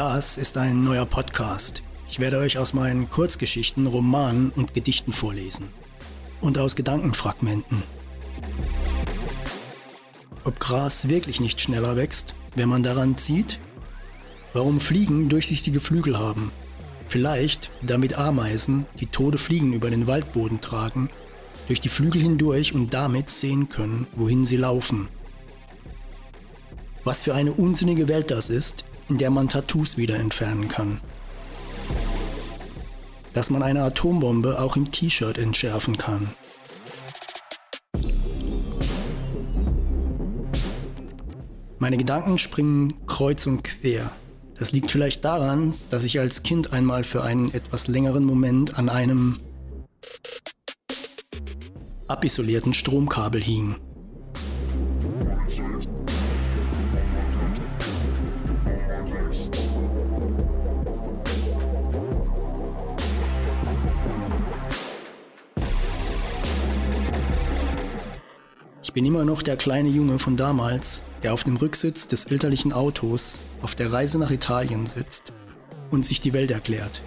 Das ist ein neuer Podcast. Ich werde euch aus meinen Kurzgeschichten, Romanen und Gedichten vorlesen. Und aus Gedankenfragmenten. Ob Gras wirklich nicht schneller wächst, wenn man daran zieht? Warum Fliegen durchsichtige Flügel haben? Vielleicht, damit Ameisen, die tote Fliegen über den Waldboden tragen, durch die Flügel hindurch und damit sehen können, wohin sie laufen. Was für eine unsinnige Welt das ist, in der man Tattoos wieder entfernen kann. Dass man eine Atombombe auch im T-Shirt entschärfen kann. Meine Gedanken springen kreuz und quer. Das liegt vielleicht daran, dass ich als Kind einmal für einen etwas längeren Moment an einem abisolierten Stromkabel hing. Bin immer noch der kleine Junge von damals, der auf dem Rücksitz des elterlichen Autos auf der Reise nach Italien sitzt und sich die Welt erklärt.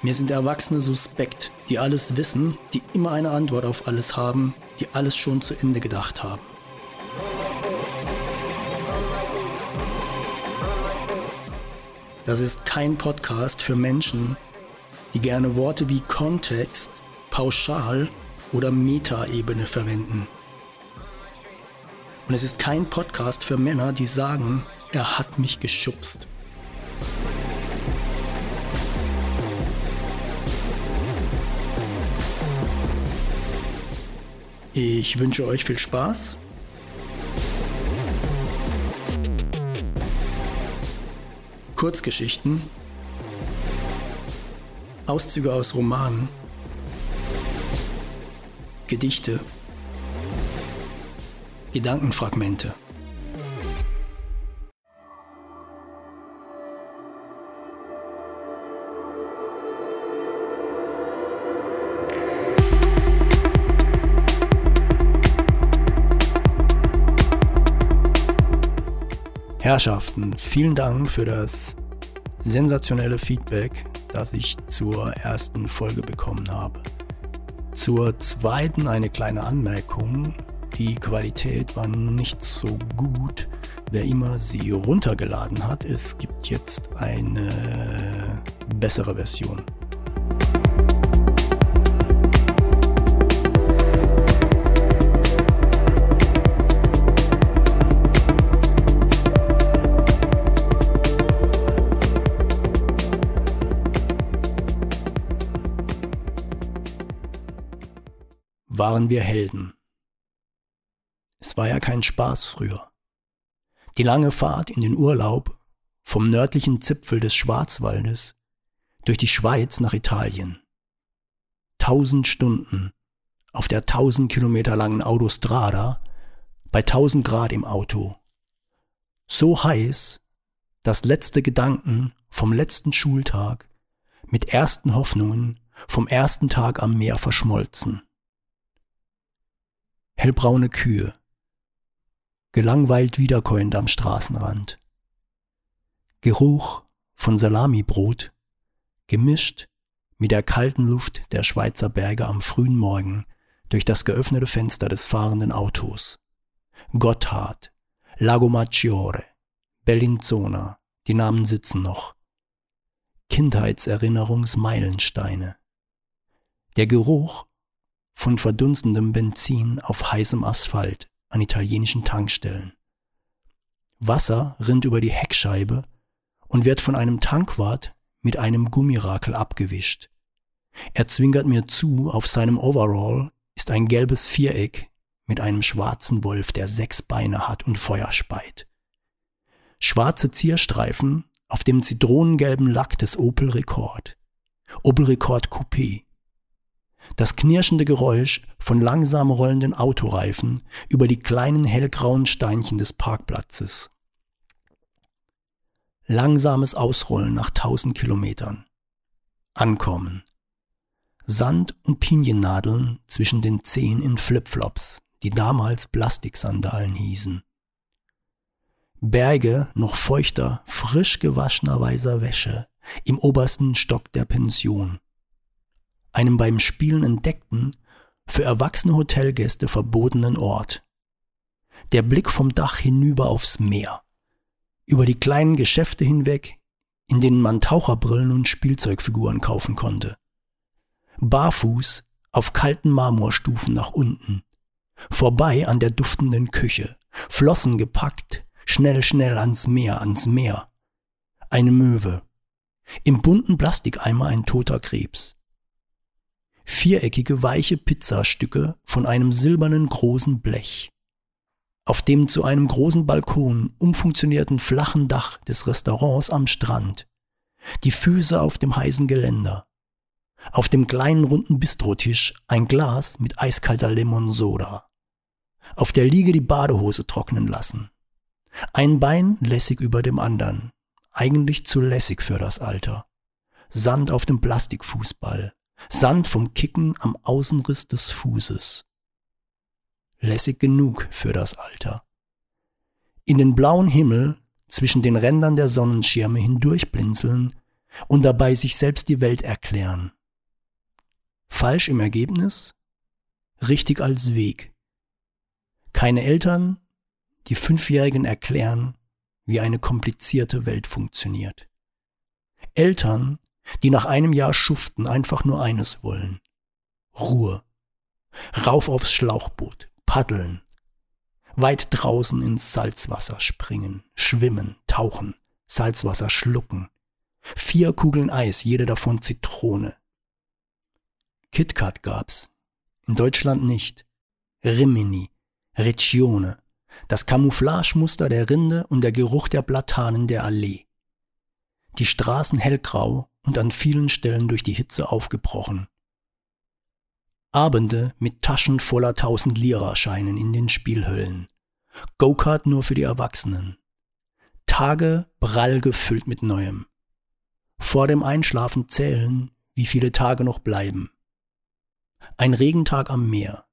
Mir sind Erwachsene suspekt, die alles wissen, die immer eine Antwort auf alles haben, die alles schon zu Ende gedacht haben. Das ist kein Podcast für Menschen, die gerne Worte wie Kontext Pauschal- oder Metaebene verwenden. Und es ist kein Podcast für Männer, die sagen, er hat mich geschubst. Ich wünsche euch viel Spaß. Kurzgeschichten, Auszüge aus Romanen Gedichte, Gedankenfragmente. Herrschaften, vielen Dank für das sensationelle Feedback, das ich zur ersten Folge bekommen habe. Zur zweiten eine kleine Anmerkung. Die Qualität war nicht so gut. Wer immer sie runtergeladen hat, es gibt jetzt eine bessere Version. Waren wir Helden. Es war ja kein Spaß früher. Die lange Fahrt in den Urlaub vom nördlichen Zipfel des Schwarzwaldes durch die Schweiz nach Italien. Tausend Stunden auf der tausend Kilometer langen Autostrada bei tausend Grad im Auto. So heiß, dass letzte Gedanken vom letzten Schultag mit ersten Hoffnungen vom ersten Tag am Meer verschmolzen hellbraune Kühe, gelangweilt wiederkäuend am Straßenrand. Geruch von Salamibrot, gemischt mit der kalten Luft der Schweizer Berge am frühen Morgen durch das geöffnete Fenster des fahrenden Autos. Gotthard, Lago Maggiore, Bellinzona, die Namen sitzen noch. Kindheitserinnerungsmeilensteine. Der Geruch von verdunstendem Benzin auf heißem Asphalt an italienischen Tankstellen. Wasser rinnt über die Heckscheibe und wird von einem Tankwart mit einem Gummirakel abgewischt. Er zwinkert mir zu, auf seinem Overall ist ein gelbes Viereck mit einem schwarzen Wolf, der sechs Beine hat und Feuer speit. Schwarze Zierstreifen auf dem zitronengelben Lack des Opel Rekord. Opel Rekord Coupé das knirschende Geräusch von langsam rollenden Autoreifen über die kleinen hellgrauen Steinchen des Parkplatzes. Langsames Ausrollen nach tausend Kilometern. Ankommen. Sand und Piniennadeln zwischen den Zehen in Flipflops, die damals Plastiksandalen hießen. Berge noch feuchter, frisch gewaschener weißer Wäsche im obersten Stock der Pension. Einem beim Spielen entdeckten, für erwachsene Hotelgäste verbotenen Ort. Der Blick vom Dach hinüber aufs Meer, über die kleinen Geschäfte hinweg, in denen man Taucherbrillen und Spielzeugfiguren kaufen konnte. Barfuß auf kalten Marmorstufen nach unten, vorbei an der duftenden Küche, Flossen gepackt, Schnell, schnell ans Meer, ans Meer. Eine Möwe. Im bunten Plastikeimer ein toter Krebs. Viereckige, weiche Pizzastücke von einem silbernen großen Blech. Auf dem zu einem großen Balkon umfunktionierten flachen Dach des Restaurants am Strand. Die Füße auf dem heißen Geländer. Auf dem kleinen runden Bistrotisch ein Glas mit eiskalter Limonsoda. Auf der Liege die Badehose trocknen lassen. Ein Bein lässig über dem anderen. Eigentlich zu lässig für das Alter. Sand auf dem Plastikfußball. Sand vom Kicken am Außenriss des Fußes. Lässig genug für das Alter. In den blauen Himmel zwischen den Rändern der Sonnenschirme hindurchblinzeln und dabei sich selbst die Welt erklären. Falsch im Ergebnis, richtig als Weg. Keine Eltern, die Fünfjährigen erklären, wie eine komplizierte Welt funktioniert. Eltern, die nach einem Jahr Schuften einfach nur eines wollen. Ruhe. Rauf aufs Schlauchboot, paddeln. Weit draußen ins Salzwasser springen, schwimmen, tauchen, Salzwasser schlucken. Vier Kugeln Eis, jede davon Zitrone. KitKat gab's. In Deutschland nicht. Rimini, Regione, das Camouflagemuster der Rinde und der Geruch der Platanen der Allee. Die Straßen hellgrau und an vielen Stellen durch die Hitze aufgebrochen. Abende mit Taschen voller tausend Lira-Scheinen in den Spielhöllen. Go-Kart nur für die Erwachsenen. Tage prall gefüllt mit Neuem. Vor dem Einschlafen zählen, wie viele Tage noch bleiben. Ein Regentag am Meer.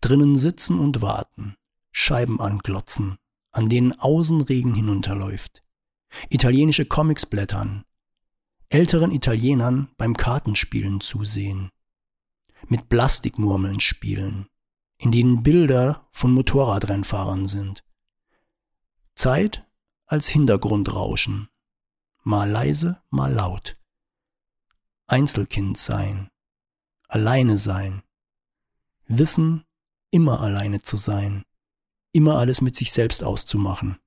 Drinnen sitzen und warten. Scheiben anglotzen, an denen Außenregen hinunterläuft, italienische Comics blättern, älteren Italienern beim Kartenspielen zusehen, mit Plastikmurmeln spielen, in denen Bilder von Motorradrennfahrern sind. Zeit als Hintergrundrauschen, mal leise, mal laut. Einzelkind sein, alleine sein, wissen, immer alleine zu sein, immer alles mit sich selbst auszumachen.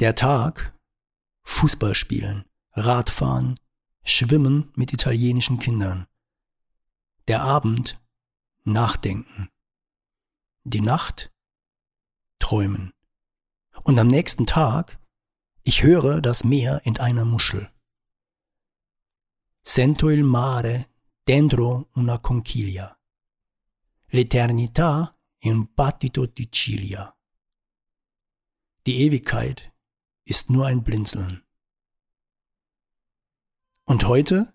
Der Tag Fußball spielen, Radfahren, Schwimmen mit italienischen Kindern. Der Abend Nachdenken. Die Nacht Träumen. Und am nächsten Tag ich höre das Meer in einer Muschel. Sento il mare dentro una conchiglia. L'eternità un battito di ciglia. Die Ewigkeit ist nur ein Blinzeln. Und heute?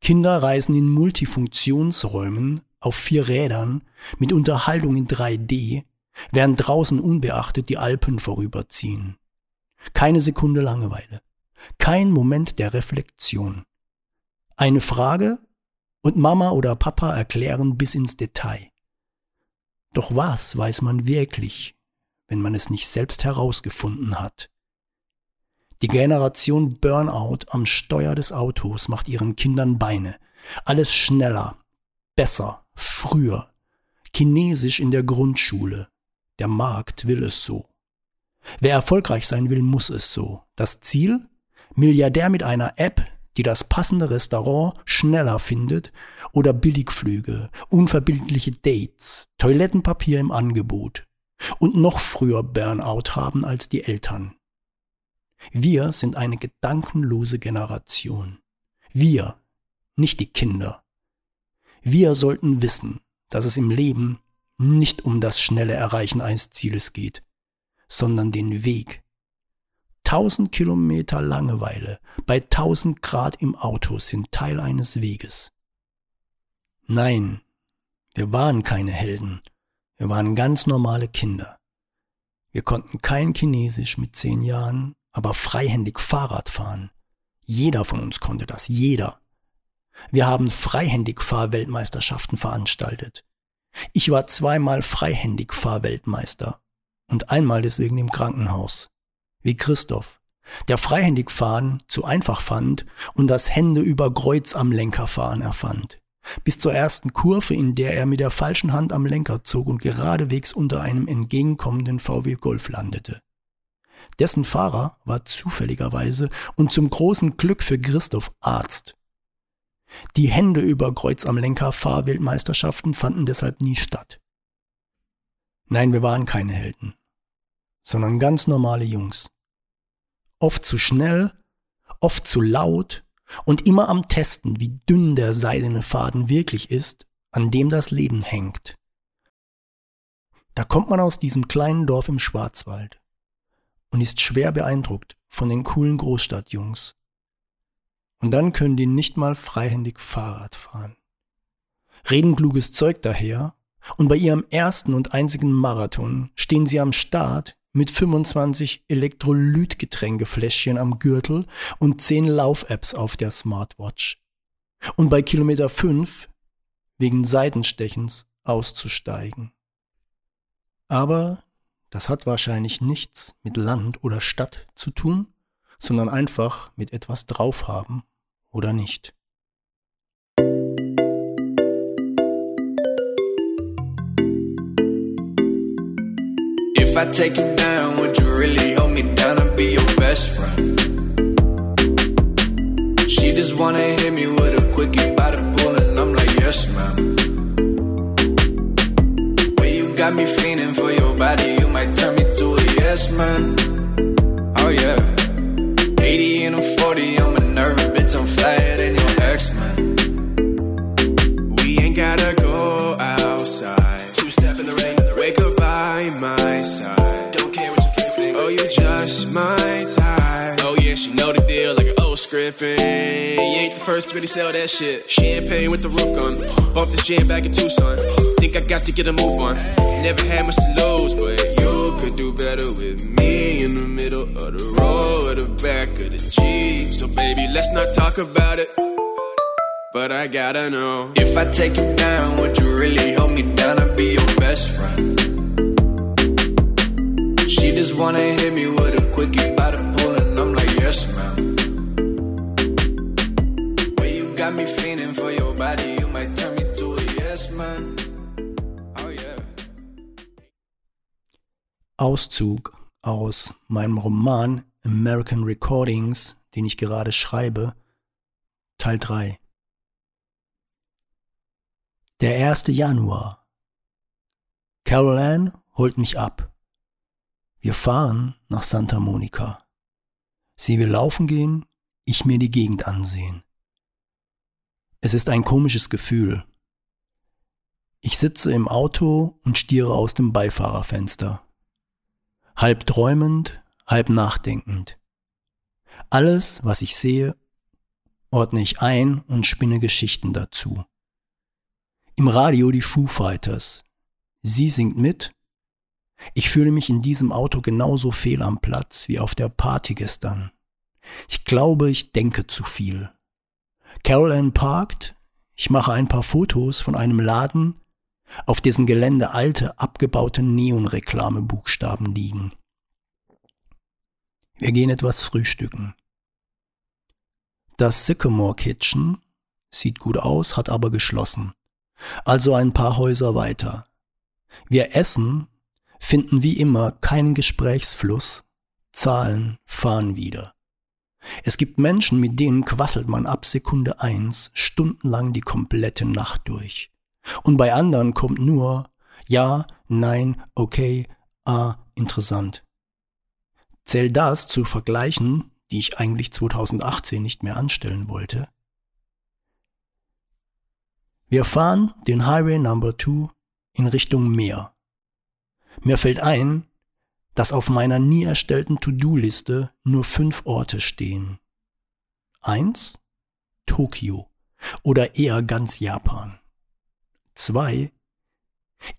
Kinder reisen in Multifunktionsräumen auf vier Rädern mit Unterhaltung in 3D, während draußen unbeachtet die Alpen vorüberziehen. Keine Sekunde Langeweile. Kein Moment der Reflexion. Eine Frage und Mama oder Papa erklären bis ins Detail. Doch was weiß man wirklich, wenn man es nicht selbst herausgefunden hat? Die Generation Burnout am Steuer des Autos macht ihren Kindern Beine. Alles schneller, besser, früher. Chinesisch in der Grundschule. Der Markt will es so. Wer erfolgreich sein will, muss es so. Das Ziel? Milliardär mit einer App, die das passende Restaurant schneller findet oder Billigflüge, unverbindliche Dates, Toilettenpapier im Angebot und noch früher Burnout haben als die Eltern. Wir sind eine gedankenlose Generation. Wir, nicht die Kinder. Wir sollten wissen, dass es im Leben nicht um das schnelle Erreichen eines Zieles geht, sondern den Weg 1000 Kilometer Langeweile bei 1000 Grad im Auto sind Teil eines Weges. Nein, wir waren keine Helden, Wir waren ganz normale Kinder. Wir konnten kein Chinesisch mit zehn Jahren, aber freihändig Fahrrad fahren. Jeder von uns konnte das, jeder. Wir haben freihändig Fahrweltmeisterschaften veranstaltet. Ich war zweimal freihändig Fahrweltmeister und einmal deswegen im Krankenhaus. Wie Christoph, der freihändig fahren zu einfach fand und das Hände über Kreuz am Lenker fahren erfand. Bis zur ersten Kurve, in der er mit der falschen Hand am Lenker zog und geradewegs unter einem entgegenkommenden VW Golf landete. Dessen Fahrer war zufälligerweise und zum großen Glück für Christoph Arzt. Die Hände über Kreuz am Lenker Fahrweltmeisterschaften fanden deshalb nie statt. Nein, wir waren keine Helden, sondern ganz normale Jungs. Oft zu schnell, oft zu laut und immer am Testen, wie dünn der seidene Faden wirklich ist, an dem das Leben hängt. Da kommt man aus diesem kleinen Dorf im Schwarzwald und ist schwer beeindruckt von den coolen Großstadtjungs. Und dann können die nicht mal freihändig Fahrrad fahren. Reden kluges Zeug daher, und bei ihrem ersten und einzigen Marathon stehen sie am Start mit 25 Elektrolytgetränkefläschchen am Gürtel und 10 Lauf-Apps auf der Smartwatch. Und bei Kilometer 5 wegen Seitenstechens auszusteigen. Aber das hat wahrscheinlich nichts mit Land oder Stadt zu tun, sondern einfach mit etwas draufhaben oder nicht. If I take you down, would you really hold me down and be your best friend? She just wanna hit me with a quickie by the pool, and I'm like, yes, ma'am. Way you got me feeling for your body, a man. Oh, yeah. 80 and a 40, I'm a nervous bitch, I'm flyer than your ex, man. We ain't gotta go outside. Two step in the rain. Wake up by my side. Don't care what you think. Oh, you just my type. Oh yeah, she know the deal like an old script. Eh? And you ain't the first to really sell that shit. Champagne with the roof gun. Bump this jam back in Tucson. Think I got to get a move on. Never had much to lose, but do better with me in the middle of the road, or the back of the Jeep. So baby, let's not talk about it. But I gotta know if I take you down, would you really Auszug aus meinem Roman American Recordings, den ich gerade schreibe, Teil 3. Der 1. Januar. Carol Ann holt mich ab. Wir fahren nach Santa Monica. Sie will laufen gehen, ich mir die Gegend ansehen. Es ist ein komisches Gefühl. Ich sitze im Auto und stiere aus dem Beifahrerfenster. Halb träumend, halb nachdenkend. Alles, was ich sehe, ordne ich ein und spinne Geschichten dazu. Im Radio die Foo Fighters. Sie singt mit. Ich fühle mich in diesem Auto genauso fehl am Platz wie auf der Party gestern. Ich glaube, ich denke zu viel. Carol Ann parkt. Ich mache ein paar Fotos von einem Laden, auf dessen Gelände alte, abgebaute Neonreklamebuchstaben liegen. Wir gehen etwas frühstücken. Das Sycamore Kitchen sieht gut aus, hat aber geschlossen also ein paar Häuser weiter. Wir essen, finden wie immer keinen Gesprächsfluss, zahlen, fahren wieder. Es gibt Menschen, mit denen quasselt man ab Sekunde eins stundenlang die komplette Nacht durch. Und bei anderen kommt nur ja, nein, okay, ah, interessant. Zähl das zu Vergleichen, die ich eigentlich 2018 nicht mehr anstellen wollte, wir fahren den Highway Number 2 in Richtung Meer. Mir fällt ein, dass auf meiner nie erstellten To-Do-Liste nur fünf Orte stehen. Eins, Tokio oder eher ganz Japan. Zwei,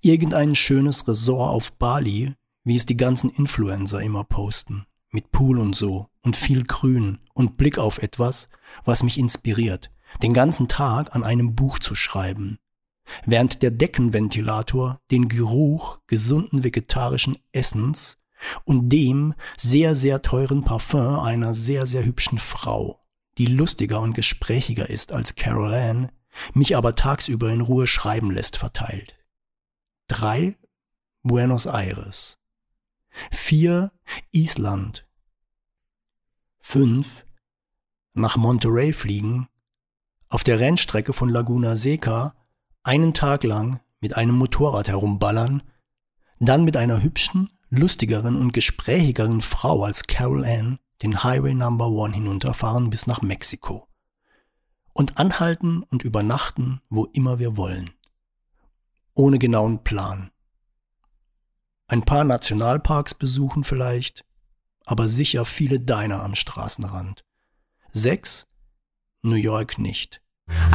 Irgendein schönes Resort auf Bali, wie es die ganzen Influencer immer posten. Mit Pool und so und viel Grün und Blick auf etwas, was mich inspiriert, den ganzen Tag an einem Buch zu schreiben. Während der Deckenventilator den Geruch gesunden vegetarischen Essens und dem sehr, sehr teuren Parfum einer sehr, sehr hübschen Frau, die lustiger und gesprächiger ist als Carol Ann, mich aber tagsüber in Ruhe schreiben lässt, verteilt. Drei Buenos Aires. Vier Island. Fünf nach Monterey fliegen, auf der Rennstrecke von Laguna Seca einen Tag lang mit einem Motorrad herumballern, dann mit einer hübschen, lustigeren und gesprächigeren Frau als Carol Ann den Highway Number One hinunterfahren bis nach Mexiko und anhalten und übernachten, wo immer wir wollen. Ohne genauen Plan. Ein paar Nationalparks besuchen vielleicht, aber sicher viele Diner am Straßenrand. Sechs, New York nicht.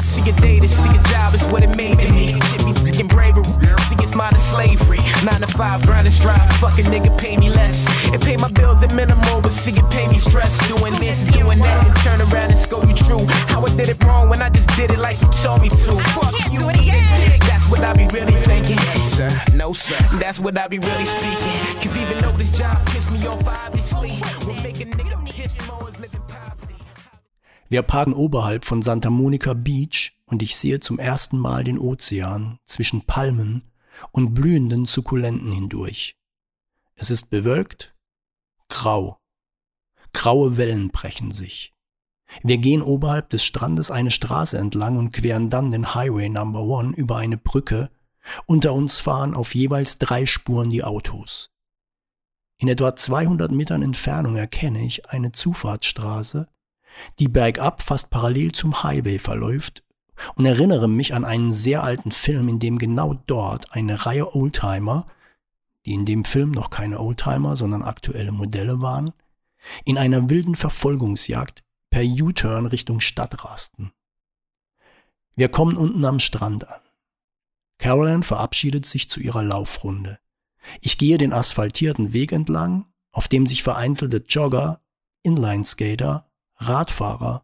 I see a day to see a job is what it made to me. Get me freaking bravery. See it's mine is slavery. Nine to five, grind and strive. Fucking nigga pay me less. It pay my bills at minimal, but see it pay me stress. Doing this, doing that, and turn around and scope you true. How I did it wrong when I just did it like you told me to. Fuck you, eat it dick. That's what I be really thinking. Yes, sir. No, sir. That's what I be really speaking. Cause even though this job pissed me off, obviously, will make a nigga piss more is living poverty. Wir parken oberhalb von Santa Monica Beach und ich sehe zum ersten Mal den Ozean zwischen Palmen und blühenden Sukkulenten hindurch. Es ist bewölkt, grau. Graue Wellen brechen sich. Wir gehen oberhalb des Strandes eine Straße entlang und queren dann den Highway Number One über eine Brücke. Unter uns fahren auf jeweils drei Spuren die Autos. In etwa 200 Metern Entfernung erkenne ich eine Zufahrtsstraße, die bergab fast parallel zum Highway verläuft und erinnere mich an einen sehr alten Film, in dem genau dort eine Reihe Oldtimer, die in dem Film noch keine Oldtimer, sondern aktuelle Modelle waren, in einer wilden Verfolgungsjagd per U-Turn Richtung Stadt rasten. Wir kommen unten am Strand an. Caroline verabschiedet sich zu ihrer Laufrunde. Ich gehe den asphaltierten Weg entlang, auf dem sich vereinzelte Jogger, Inlineskater Radfahrer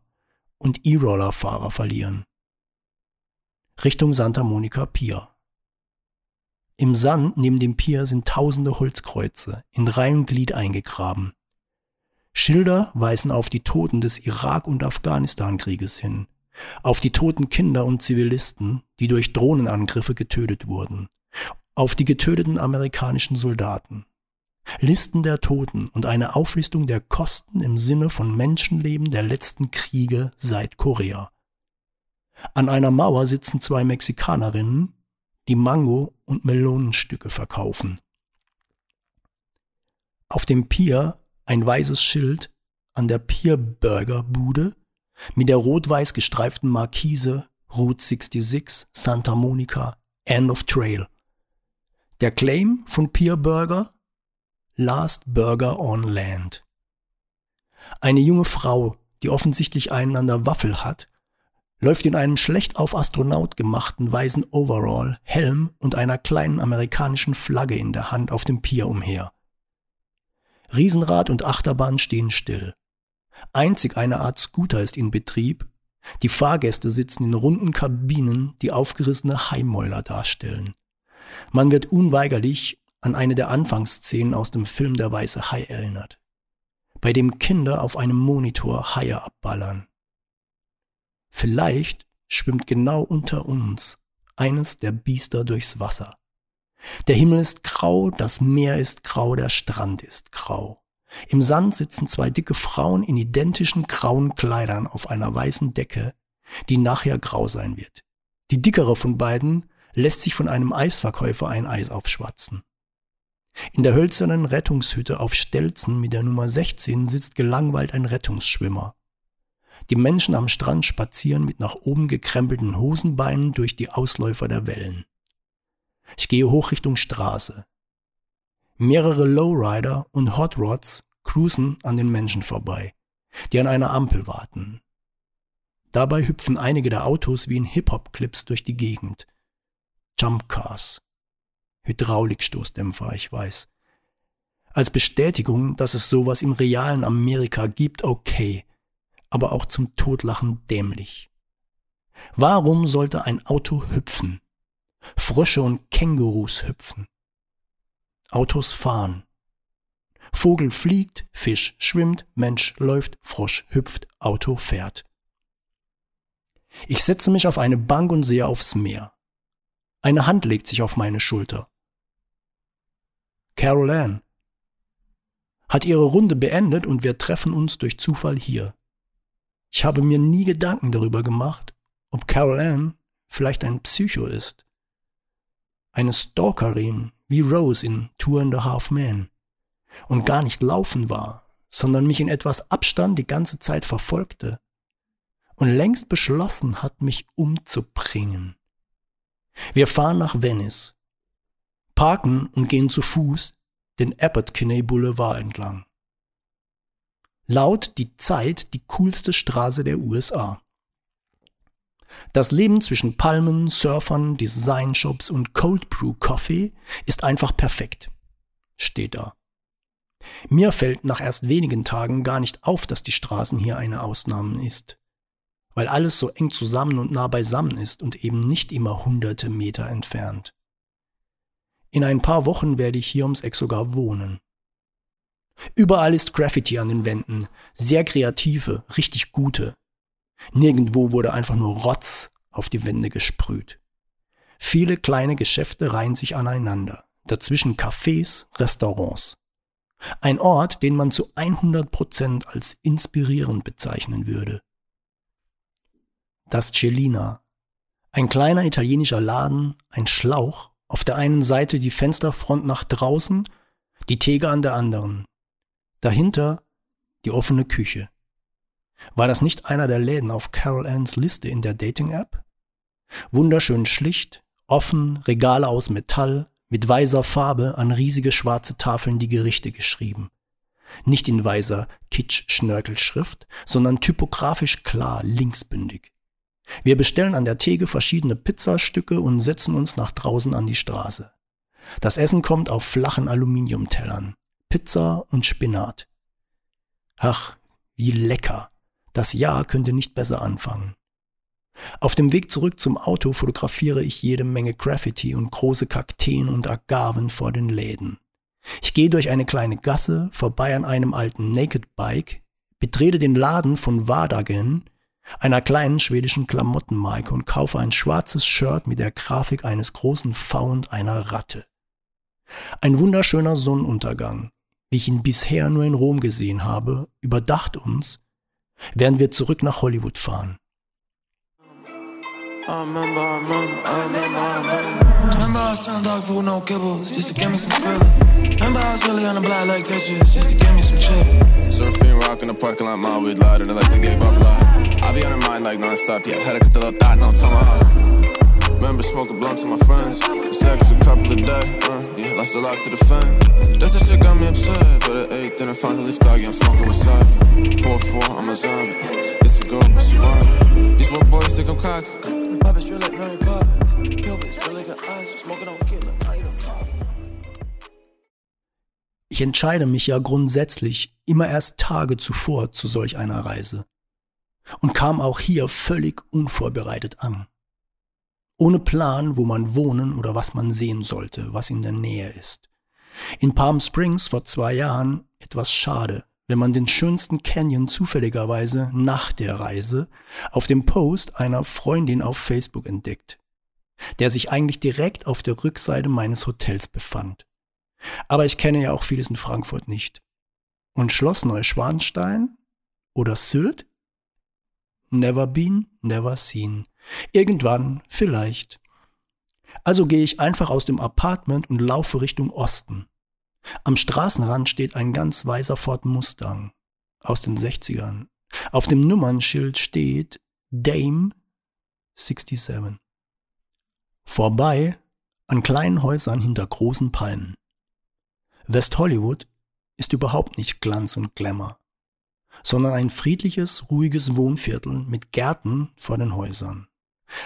und E-Roller-Fahrer verlieren. Richtung Santa Monica Pier. Im Sand neben dem Pier sind tausende Holzkreuze in Reihe und Glied eingegraben. Schilder weisen auf die Toten des Irak- und Afghanistan-Krieges hin, auf die toten Kinder und Zivilisten, die durch Drohnenangriffe getötet wurden, auf die getöteten amerikanischen Soldaten. Listen der Toten und eine Auflistung der Kosten im Sinne von Menschenleben der letzten Kriege seit Korea. An einer Mauer sitzen zwei Mexikanerinnen, die Mango- und Melonenstücke verkaufen. Auf dem Pier ein weißes Schild an der Pier Burger Bude mit der rot-weiß gestreiften Markise Route 66 Santa Monica End of Trail. Der Claim von Pier Burger Last Burger on Land. Eine junge Frau, die offensichtlich einen an der Waffel hat, läuft in einem schlecht auf Astronaut gemachten weißen Overall, Helm und einer kleinen amerikanischen Flagge in der Hand auf dem Pier umher. Riesenrad und Achterbahn stehen still. Einzig eine Art Scooter ist in Betrieb. Die Fahrgäste sitzen in runden Kabinen, die aufgerissene Heimmäuler darstellen. Man wird unweigerlich an eine der Anfangsszenen aus dem Film Der weiße Hai erinnert, bei dem Kinder auf einem Monitor Haie abballern. Vielleicht schwimmt genau unter uns eines der Biester durchs Wasser. Der Himmel ist grau, das Meer ist grau, der Strand ist grau. Im Sand sitzen zwei dicke Frauen in identischen grauen Kleidern auf einer weißen Decke, die nachher grau sein wird. Die dickere von beiden lässt sich von einem Eisverkäufer ein Eis aufschwatzen. In der hölzernen Rettungshütte auf Stelzen mit der Nummer 16 sitzt gelangweilt ein Rettungsschwimmer. Die Menschen am Strand spazieren mit nach oben gekrempelten Hosenbeinen durch die Ausläufer der Wellen. Ich gehe hoch Richtung Straße. Mehrere Lowrider und Hot Rods cruisen an den Menschen vorbei, die an einer Ampel warten. Dabei hüpfen einige der Autos wie in Hip-Hop-Clips durch die Gegend. Jump Cars. Hydraulikstoßdämpfer, ich weiß. Als Bestätigung, dass es sowas im realen Amerika gibt, okay, aber auch zum Totlachen dämlich. Warum sollte ein Auto hüpfen? Frösche und Kängurus hüpfen. Autos fahren. Vogel fliegt, Fisch schwimmt, Mensch läuft, Frosch hüpft, Auto fährt. Ich setze mich auf eine Bank und sehe aufs Meer. Eine Hand legt sich auf meine Schulter. Carol Ann hat ihre Runde beendet und wir treffen uns durch Zufall hier. Ich habe mir nie Gedanken darüber gemacht, ob Carol Ann vielleicht ein Psycho ist. Eine Stalkerin wie Rose in Two and a Half Men und gar nicht laufen war, sondern mich in etwas Abstand die ganze Zeit verfolgte und längst beschlossen hat, mich umzubringen. Wir fahren nach Venice, parken und gehen zu Fuß den Abbot Kinney Boulevard entlang. Laut die Zeit die coolste Straße der USA. Das Leben zwischen Palmen, Surfern, Designshops und Cold Brew Coffee ist einfach perfekt. Steht da. Mir fällt nach erst wenigen Tagen gar nicht auf, dass die Straßen hier eine Ausnahme ist weil alles so eng zusammen und nah beisammen ist und eben nicht immer hunderte Meter entfernt. In ein paar Wochen werde ich hier ums Eck sogar wohnen. Überall ist Graffiti an den Wänden, sehr kreative, richtig gute. Nirgendwo wurde einfach nur Rotz auf die Wände gesprüht. Viele kleine Geschäfte reihen sich aneinander, dazwischen Cafés, Restaurants. Ein Ort, den man zu 100 Prozent als inspirierend bezeichnen würde das Celina. Ein kleiner italienischer Laden, ein Schlauch, auf der einen Seite die Fensterfront nach draußen, die Theke an der anderen. Dahinter die offene Küche. War das nicht einer der Läden auf Carol Anns Liste in der Dating-App? Wunderschön schlicht, offen, Regale aus Metall, mit weißer Farbe an riesige schwarze Tafeln die Gerichte geschrieben. Nicht in weißer Kitsch-Schnörkelschrift, sondern typografisch klar, linksbündig. Wir bestellen an der Theke verschiedene Pizzastücke und setzen uns nach draußen an die Straße. Das Essen kommt auf flachen Aluminiumtellern. Pizza und Spinat. Ach, wie lecker. Das Jahr könnte nicht besser anfangen. Auf dem Weg zurück zum Auto fotografiere ich jede Menge Graffiti und große Kakteen und Agaven vor den Läden. Ich gehe durch eine kleine Gasse, vorbei an einem alten Naked Bike, betrete den Laden von Wadagen einer kleinen schwedischen Klamottenmarke und kaufe ein schwarzes Shirt mit der Grafik eines großen V und einer Ratte. Ein wunderschöner Sonnenuntergang, wie ich ihn bisher nur in Rom gesehen habe, überdacht uns, während wir zurück nach Hollywood fahren. I remember, I remember, I remember, I remember. Remember I was dog food, no kibbles, just to give me some skrilla. Remember I was really on the block like Tetris, just to give me some chip. Surfing, rockin' the parking lot, my weed lighter, like the game life. I be on her mind like non-stop, yeah, had the little thought, no tomahawk. Remember smoking blunts with my friends, seconds a couple of days, uh, yeah, lost a lot to the fan. That's the shit got me upset, but at 8, then I finally thought, yeah, I'm smoking with side. 4-4, I'm a zombie, this a girl, but she want These little boys think I'm cocky. Ich entscheide mich ja grundsätzlich immer erst Tage zuvor zu solch einer Reise und kam auch hier völlig unvorbereitet an. Ohne Plan, wo man wohnen oder was man sehen sollte, was in der Nähe ist. In Palm Springs vor zwei Jahren etwas schade, wenn man den schönsten Canyon zufälligerweise nach der Reise auf dem Post einer Freundin auf Facebook entdeckt, der sich eigentlich direkt auf der Rückseite meines Hotels befand. Aber ich kenne ja auch vieles in Frankfurt nicht. Und Schloss Neuschwanstein oder Sylt? Never been, never seen. Irgendwann, vielleicht. Also gehe ich einfach aus dem Apartment und laufe Richtung Osten. Am Straßenrand steht ein ganz weißer Ford Mustang aus den 60ern. Auf dem Nummernschild steht Dame 67. Vorbei an kleinen Häusern hinter großen Palmen. West Hollywood ist überhaupt nicht Glanz und Glamour, sondern ein friedliches, ruhiges Wohnviertel mit Gärten vor den Häusern.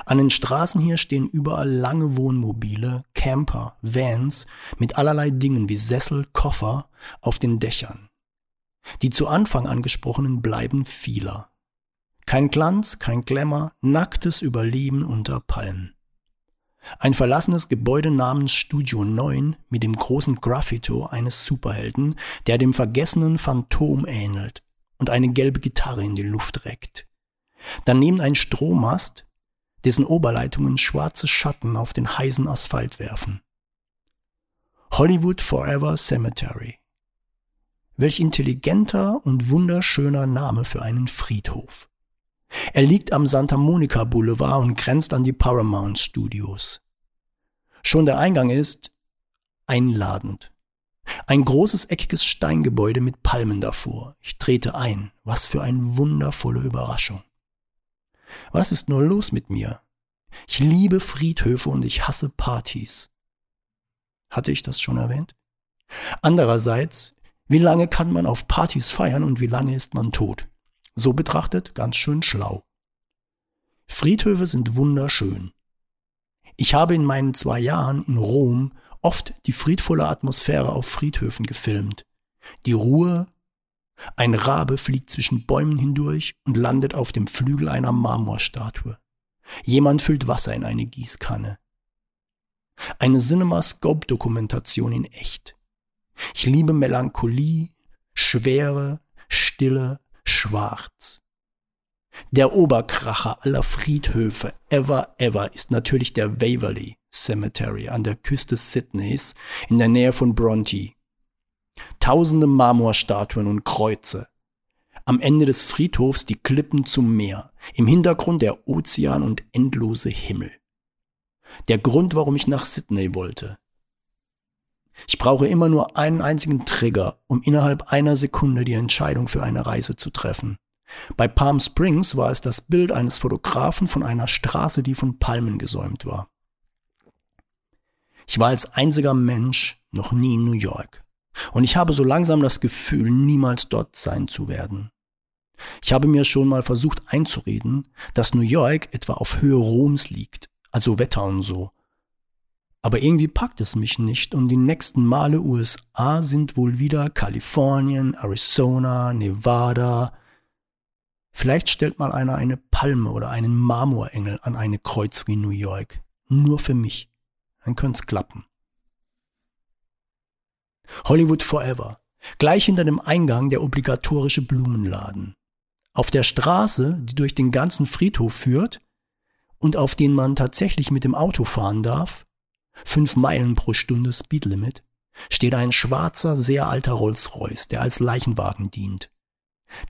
An den Straßen hier stehen überall lange Wohnmobile, Camper, Vans mit allerlei Dingen wie Sessel, Koffer auf den Dächern. Die zu Anfang angesprochenen bleiben vieler. Kein Glanz, kein Glamour, nacktes Überleben unter Palmen. Ein verlassenes Gebäude namens Studio 9 mit dem großen Graffito eines Superhelden, der dem vergessenen Phantom ähnelt und eine gelbe Gitarre in die Luft reckt. Daneben ein Strommast, dessen Oberleitungen schwarze Schatten auf den heißen Asphalt werfen. Hollywood Forever Cemetery. Welch intelligenter und wunderschöner Name für einen Friedhof. Er liegt am Santa Monica Boulevard und grenzt an die Paramount Studios. Schon der Eingang ist einladend. Ein großes eckiges Steingebäude mit Palmen davor. Ich trete ein. Was für eine wundervolle Überraschung. Was ist nur los mit mir? Ich liebe Friedhöfe und ich hasse Partys. Hatte ich das schon erwähnt? Andererseits, wie lange kann man auf Partys feiern und wie lange ist man tot? So betrachtet ganz schön schlau. Friedhöfe sind wunderschön. Ich habe in meinen zwei Jahren in Rom oft die friedvolle Atmosphäre auf Friedhöfen gefilmt. Die Ruhe, ein Rabe fliegt zwischen Bäumen hindurch und landet auf dem Flügel einer Marmorstatue. Jemand füllt Wasser in eine Gießkanne. Eine CinemaScope-Dokumentation in echt. Ich liebe Melancholie, Schwere, Stille, Schwarz. Der Oberkracher aller Friedhöfe ever ever ist natürlich der Waverley Cemetery an der Küste Sydneys in der Nähe von Bronte. Tausende Marmorstatuen und Kreuze. Am Ende des Friedhofs die Klippen zum Meer, im Hintergrund der Ozean und endlose Himmel. Der Grund, warum ich nach Sydney wollte. Ich brauche immer nur einen einzigen Trigger, um innerhalb einer Sekunde die Entscheidung für eine Reise zu treffen. Bei Palm Springs war es das Bild eines Fotografen von einer Straße, die von Palmen gesäumt war. Ich war als einziger Mensch noch nie in New York. Und ich habe so langsam das Gefühl, niemals dort sein zu werden. Ich habe mir schon mal versucht einzureden, dass New York etwa auf Höhe Roms liegt, also Wetter und so. Aber irgendwie packt es mich nicht und die nächsten Male USA sind wohl wieder Kalifornien, Arizona, Nevada. Vielleicht stellt mal einer eine Palme oder einen Marmorengel an eine Kreuzung in New York. Nur für mich. Dann könnte es klappen. Hollywood Forever. Gleich hinter dem Eingang der obligatorische Blumenladen. Auf der Straße, die durch den ganzen Friedhof führt und auf den man tatsächlich mit dem Auto fahren darf, fünf Meilen pro Stunde Speedlimit, steht ein schwarzer, sehr alter Rolls-Royce, der als Leichenwagen dient.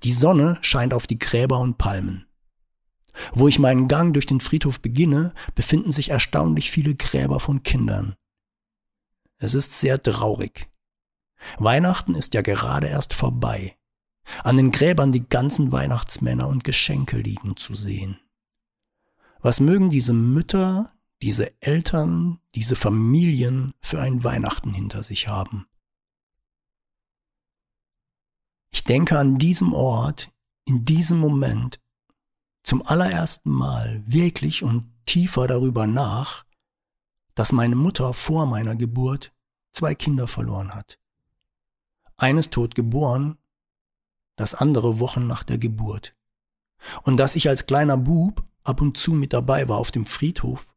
Die Sonne scheint auf die Gräber und Palmen. Wo ich meinen Gang durch den Friedhof beginne, befinden sich erstaunlich viele Gräber von Kindern. Es ist sehr traurig. Weihnachten ist ja gerade erst vorbei. An den Gräbern die ganzen Weihnachtsmänner und Geschenke liegen zu sehen. Was mögen diese Mütter, diese Eltern, diese Familien für ein Weihnachten hinter sich haben? Ich denke an diesem Ort, in diesem Moment, zum allerersten Mal wirklich und tiefer darüber nach, dass meine Mutter vor meiner Geburt zwei Kinder verloren hat. Eines tot geboren, das andere Wochen nach der Geburt. Und dass ich als kleiner Bub ab und zu mit dabei war auf dem Friedhof,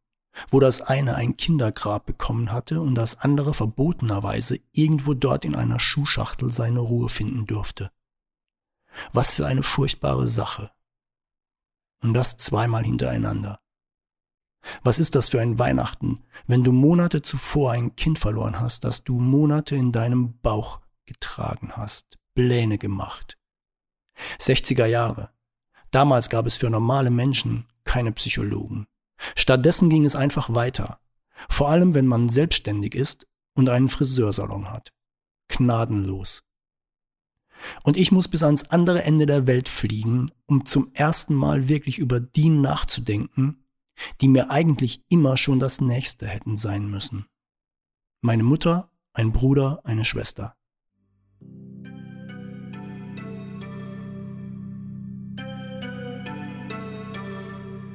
wo das eine ein Kindergrab bekommen hatte und das andere verbotenerweise irgendwo dort in einer Schuhschachtel seine Ruhe finden durfte. Was für eine furchtbare Sache. Und das zweimal hintereinander. Was ist das für ein Weihnachten, wenn du Monate zuvor ein Kind verloren hast, das du Monate in deinem Bauch getragen hast, Pläne gemacht. 60er Jahre. Damals gab es für normale Menschen keine Psychologen. Stattdessen ging es einfach weiter. Vor allem, wenn man selbstständig ist und einen Friseursalon hat. Gnadenlos. Und ich muss bis ans andere Ende der Welt fliegen, um zum ersten Mal wirklich über die nachzudenken, die mir eigentlich immer schon das Nächste hätten sein müssen. Meine Mutter, ein Bruder, eine Schwester.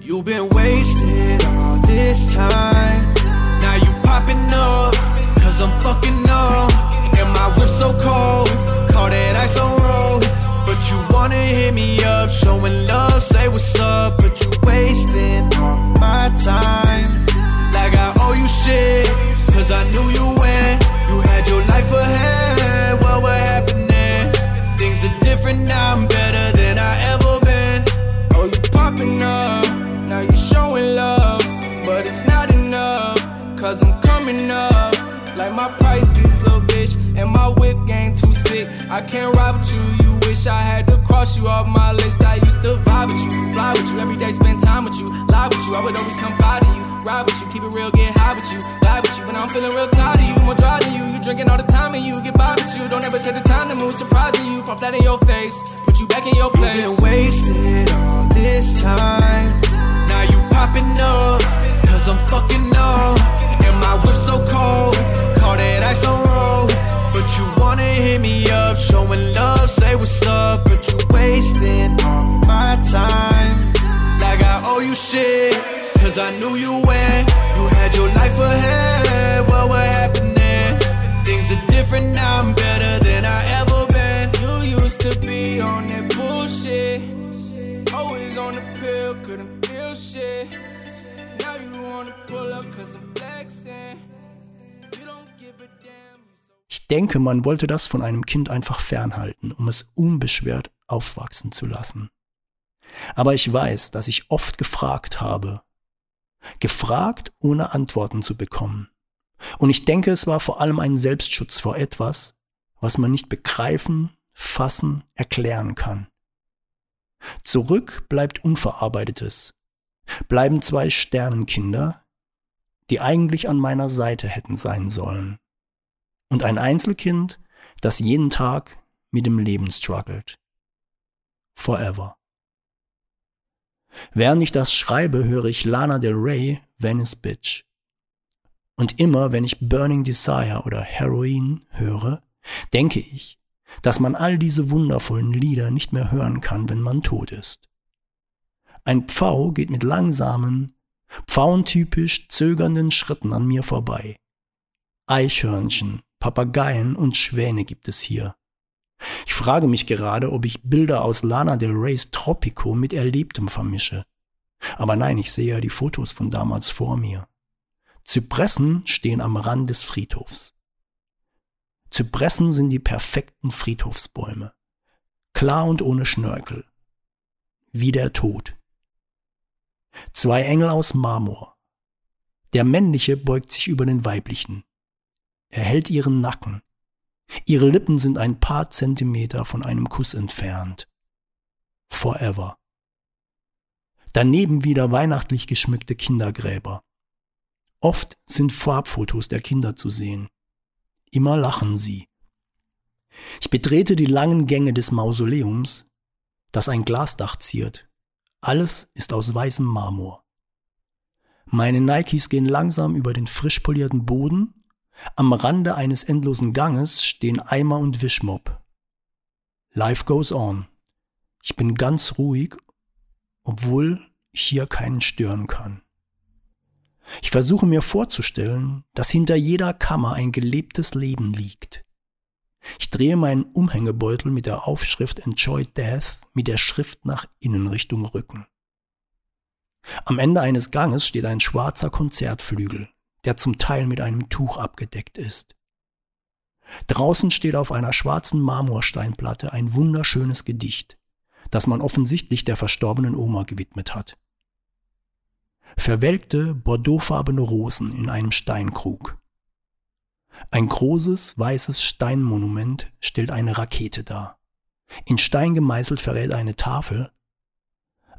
You've been wasted all this time. Now you popping up, cause I'm fucking up. And my whip so cold, call that ice on road. But you wanna hit me up, showing love, say what's up. But you wasting all my time. Like I owe you shit, cause I knew you when you had your life ahead. What was happening? Things are different now, I'm better than I ever been. Oh, you popping up, cause I'm coming up. Like my prices, little bitch, and my whip game too sick. I can't ride with you, you wish I had to cross you off my list. I used to vibe with you, fly with you, every day spend time with you, lie with you. I would always come by to you, ride with you, keep it real, get high with you, lie with you. When I'm feeling real tired of you, more dry than you, you drinking all the time and you get by with you. Don't ever take the time to move, surprising you, fall flat in your face, put you back in your place. Been wasted all this time. Now you popping up, cause I'm fucking up. My whip so cold, call that ice on road. But you wanna hit me up, showing love, say what's up. But you wasting all my time. Like I owe you shit, cause I knew you when you had your life ahead. What was happening? Things are different now, I'm better than I ever been. You used to be on that bullshit. Always on the pill, couldn't feel shit. Now you wanna pull up cause I'm Ich denke, man wollte das von einem Kind einfach fernhalten, um es unbeschwert aufwachsen zu lassen. Aber ich weiß, dass ich oft gefragt habe. Gefragt, ohne Antworten zu bekommen. Und ich denke, es war vor allem ein Selbstschutz vor etwas, was man nicht begreifen, fassen, erklären kann. Zurück bleibt Unverarbeitetes. Bleiben zwei Sternenkinder, die eigentlich an meiner Seite hätten sein sollen und ein Einzelkind, das jeden Tag mit dem Leben struggelt. Forever. Während ich das schreibe, höre ich Lana Del Rey, Venice Bitch. Und immer, wenn ich Burning Desire oder Heroin höre, denke ich, dass man all diese wundervollen Lieder nicht mehr hören kann, wenn man tot ist. Ein Pfau geht mit langsamen, pfauentypisch zögernden Schritten an mir vorbei. Eichhörnchen, Papageien und Schwäne gibt es hier. Ich frage mich gerade, ob ich Bilder aus Lana Del Reys Tropico mit Erlebtem vermische. Aber nein, ich sehe ja die Fotos von damals vor mir. Zypressen stehen am Rand des Friedhofs. Zypressen sind die perfekten Friedhofsbäume. Klar und ohne Schnörkel. Wie der Tod. Zwei Engel aus Marmor. Der männliche beugt sich über den weiblichen. Er hält ihren Nacken. Ihre Lippen sind ein paar Zentimeter von einem Kuss entfernt. Forever. Daneben wieder weihnachtlich geschmückte Kindergräber. Oft sind Farbfotos der Kinder zu sehen. Immer lachen sie. Ich betrete die langen Gänge des Mausoleums, das ein Glasdach ziert. Alles ist aus weißem Marmor. Meine Nikes gehen langsam über den frisch polierten Boden. Am Rande eines endlosen Ganges stehen Eimer und Wischmopp. Life goes on. Ich bin ganz ruhig, obwohl ich hier keinen stören kann. Ich versuche mir vorzustellen, dass hinter jeder Kammer ein gelebtes Leben liegt. Ich drehe meinen Umhängebeutel mit der Aufschrift Enjoy Death mit der Schrift nach innen Richtung Rücken. Am Ende eines Ganges steht ein schwarzer Konzertflügel, der zum Teil mit einem Tuch abgedeckt ist. Draußen steht auf einer schwarzen Marmorsteinplatte ein wunderschönes Gedicht, das man offensichtlich der verstorbenen Oma gewidmet hat. Verwelkte, bordeauxfarbene Rosen in einem Steinkrug. Ein großes, weißes Steinmonument stellt eine Rakete dar. In Stein gemeißelt verrät eine Tafel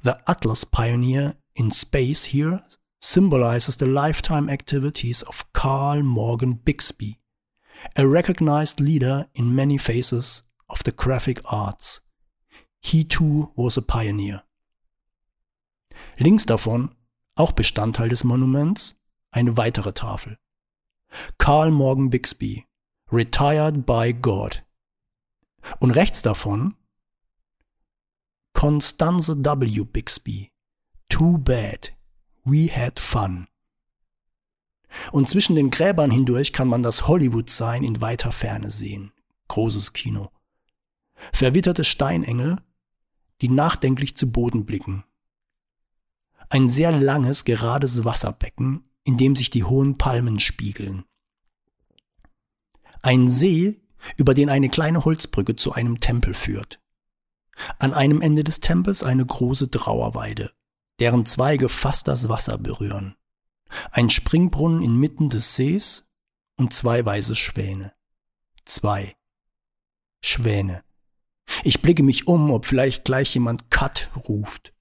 The Atlas Pioneer in Space here symbolizes the lifetime activities of Carl Morgan Bixby, a recognized leader in many phases of the graphic arts. He too was a pioneer. Links davon, auch Bestandteil des Monuments, eine weitere Tafel. Carl Morgan Bixby, retired by God. Und rechts davon Constanze W. Bixby, Too bad. We had fun. Und zwischen den Gräbern hindurch kann man das Hollywood-Sein in weiter Ferne sehen. Großes Kino. Verwitterte Steinengel, die nachdenklich zu Boden blicken. Ein sehr langes, gerades Wasserbecken, in dem sich die hohen Palmen spiegeln. Ein See, über den eine kleine Holzbrücke zu einem Tempel führt. An einem Ende des Tempels eine große Trauerweide, deren Zweige fast das Wasser berühren. Ein Springbrunnen inmitten des Sees und zwei weiße Schwäne. Zwei Schwäne. Ich blicke mich um, ob vielleicht gleich jemand Cut ruft.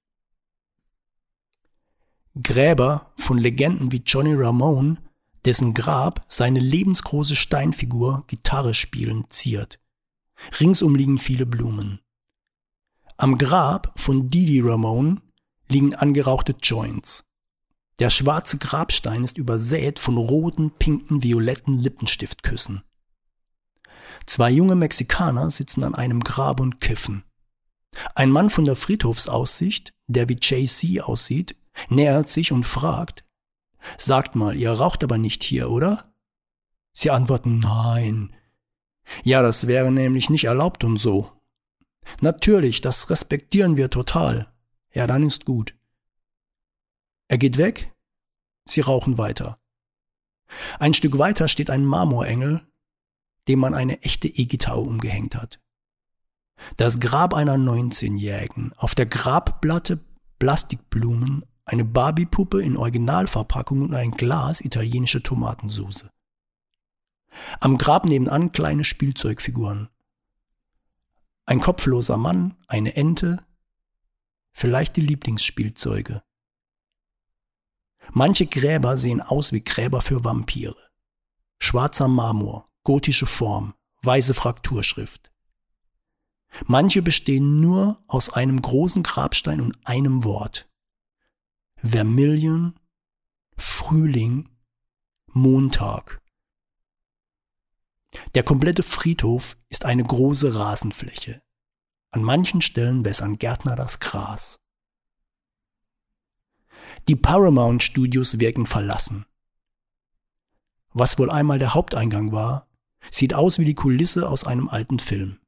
Gräber von Legenden wie Johnny Ramone, dessen Grab seine lebensgroße Steinfigur Gitarre spielend ziert. Ringsum liegen viele Blumen. Am Grab von Didi Ramone liegen angerauchte Joints. Der schwarze Grabstein ist übersät von roten, pinken, violetten Lippenstiftküssen. Zwei junge Mexikaner sitzen an einem Grab und kiffen. Ein Mann von der Friedhofsaussicht, der wie JC aussieht, nähert sich und fragt, Sagt mal, ihr raucht aber nicht hier, oder? Sie antworten Nein. Ja, das wäre nämlich nicht erlaubt und so. Natürlich, das respektieren wir total. Ja, dann ist gut. Er geht weg, sie rauchen weiter. Ein Stück weiter steht ein Marmorengel, dem man eine echte E-Gitarre umgehängt hat. Das Grab einer 19-Jährigen, auf der Grabplatte Plastikblumen, eine Barbie-Puppe in Originalverpackung und ein Glas italienische Tomatensauce. Am Grab nebenan kleine Spielzeugfiguren. Ein kopfloser Mann, eine Ente, vielleicht die Lieblingsspielzeuge. Manche Gräber sehen aus wie Gräber für Vampire. Schwarzer Marmor, gotische Form, weiße Frakturschrift. Manche bestehen nur aus einem großen Grabstein und einem Wort. Vermilion, Frühling, Montag. Der komplette Friedhof ist eine große Rasenfläche. An manchen Stellen wässern Gärtner das Gras. Die Paramount Studios wirken verlassen. Was wohl einmal der Haupteingang war, sieht aus wie die Kulisse aus einem alten Film.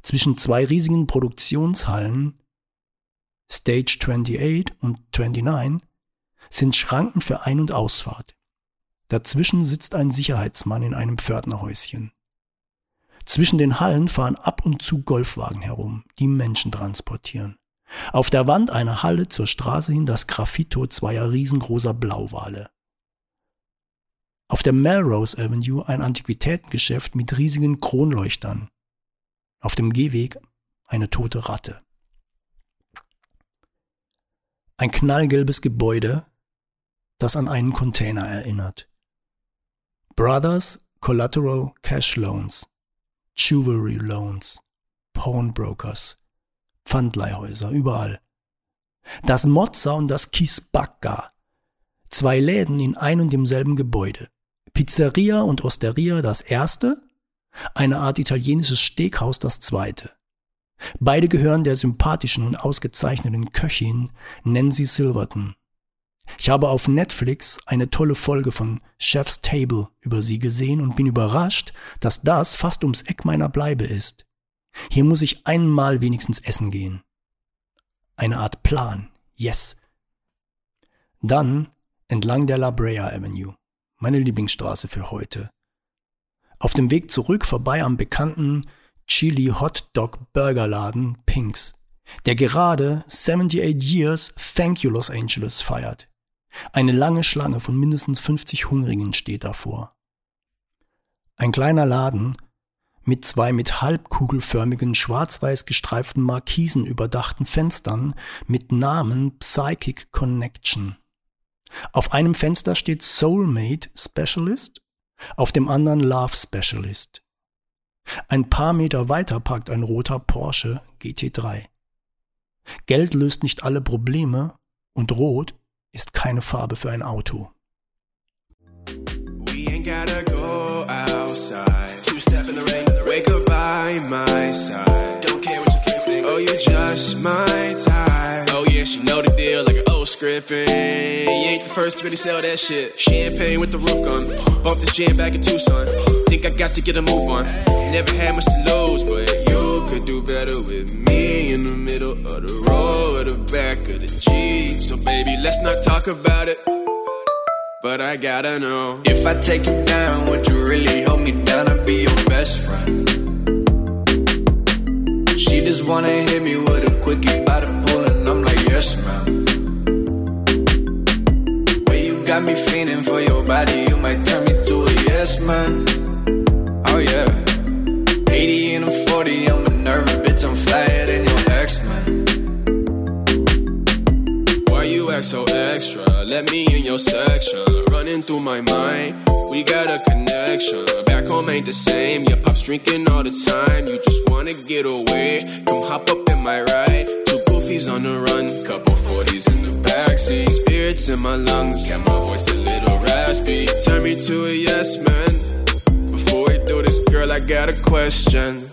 Zwischen zwei riesigen Produktionshallen Stage 28 und 29 sind Schranken für Ein- und Ausfahrt. Dazwischen sitzt ein Sicherheitsmann in einem Pförtnerhäuschen. Zwischen den Hallen fahren ab und zu Golfwagen herum, die Menschen transportieren. Auf der Wand einer Halle zur Straße hin das Graffito zweier riesengroßer Blauwale. Auf der Melrose Avenue ein Antiquitätengeschäft mit riesigen Kronleuchtern. Auf dem Gehweg eine tote Ratte. Ein knallgelbes Gebäude, das an einen Container erinnert. Brothers Collateral Cash Loans, Jewelry Loans, Pawnbrokers, Pfandleihhäuser, überall. Das Mozza und das Kisbacca. Zwei Läden in ein und demselben Gebäude. Pizzeria und Osteria das erste, eine Art italienisches Steakhaus das zweite. Beide gehören der sympathischen und ausgezeichneten Köchin Nancy Silverton. Ich habe auf Netflix eine tolle Folge von Chef's Table über sie gesehen und bin überrascht, dass das fast ums Eck meiner Bleibe ist. Hier muss ich einmal wenigstens essen gehen. Eine Art Plan, yes. Dann entlang der La Brea Avenue, meine Lieblingsstraße für heute. Auf dem Weg zurück vorbei am bekannten Chili Hot Dog Burgerladen Pinks, der gerade 78 Years Thank You Los Angeles feiert. Eine lange Schlange von mindestens 50 Hungrigen steht davor. Ein kleiner Laden mit zwei mit halbkugelförmigen schwarz-weiß gestreiften Markisen überdachten Fenstern mit Namen Psychic Connection. Auf einem Fenster steht Soulmate Specialist, auf dem anderen Love Specialist. Ein paar Meter weiter parkt ein roter Porsche GT3. Geld löst nicht alle Probleme und rot ist keine Farbe für ein Auto. We ain't gotta go outside. Two step in the rain. Wake up by my side. Don't care what friends think. Oh, you're just my type. Scripting. You ain't the first to really sell that shit. Champagne with the roof gun. Bump this jam back in Tucson. Think I got to get a move on. Never had much to lose, but you could do better with me in the middle of the road, or the back of the Jeep. So baby, let's not talk about it. But I gotta know if I take you down, would you really hold me down and be your best friend? She just wanna hit me with a quickie by the pool, and I'm like, yes, ma'am. Got me feeling for your body, you might turn me to a yes, man. Oh, yeah. 80 and a 40, I'm a nervous bitch, I'm flyer than your ex, man. Why you act so extra? Let me in your section. Running through my mind, we got a connection. Back home ain't the same. Your pop's drinking all the time. You just wanna get away. Come hop up in my ride. Goofies on the run, couple 40s in the backseat. Spirits in my lungs, got my voice a little raspy. Turn me to a yes man. Before we do this, girl, I got a question.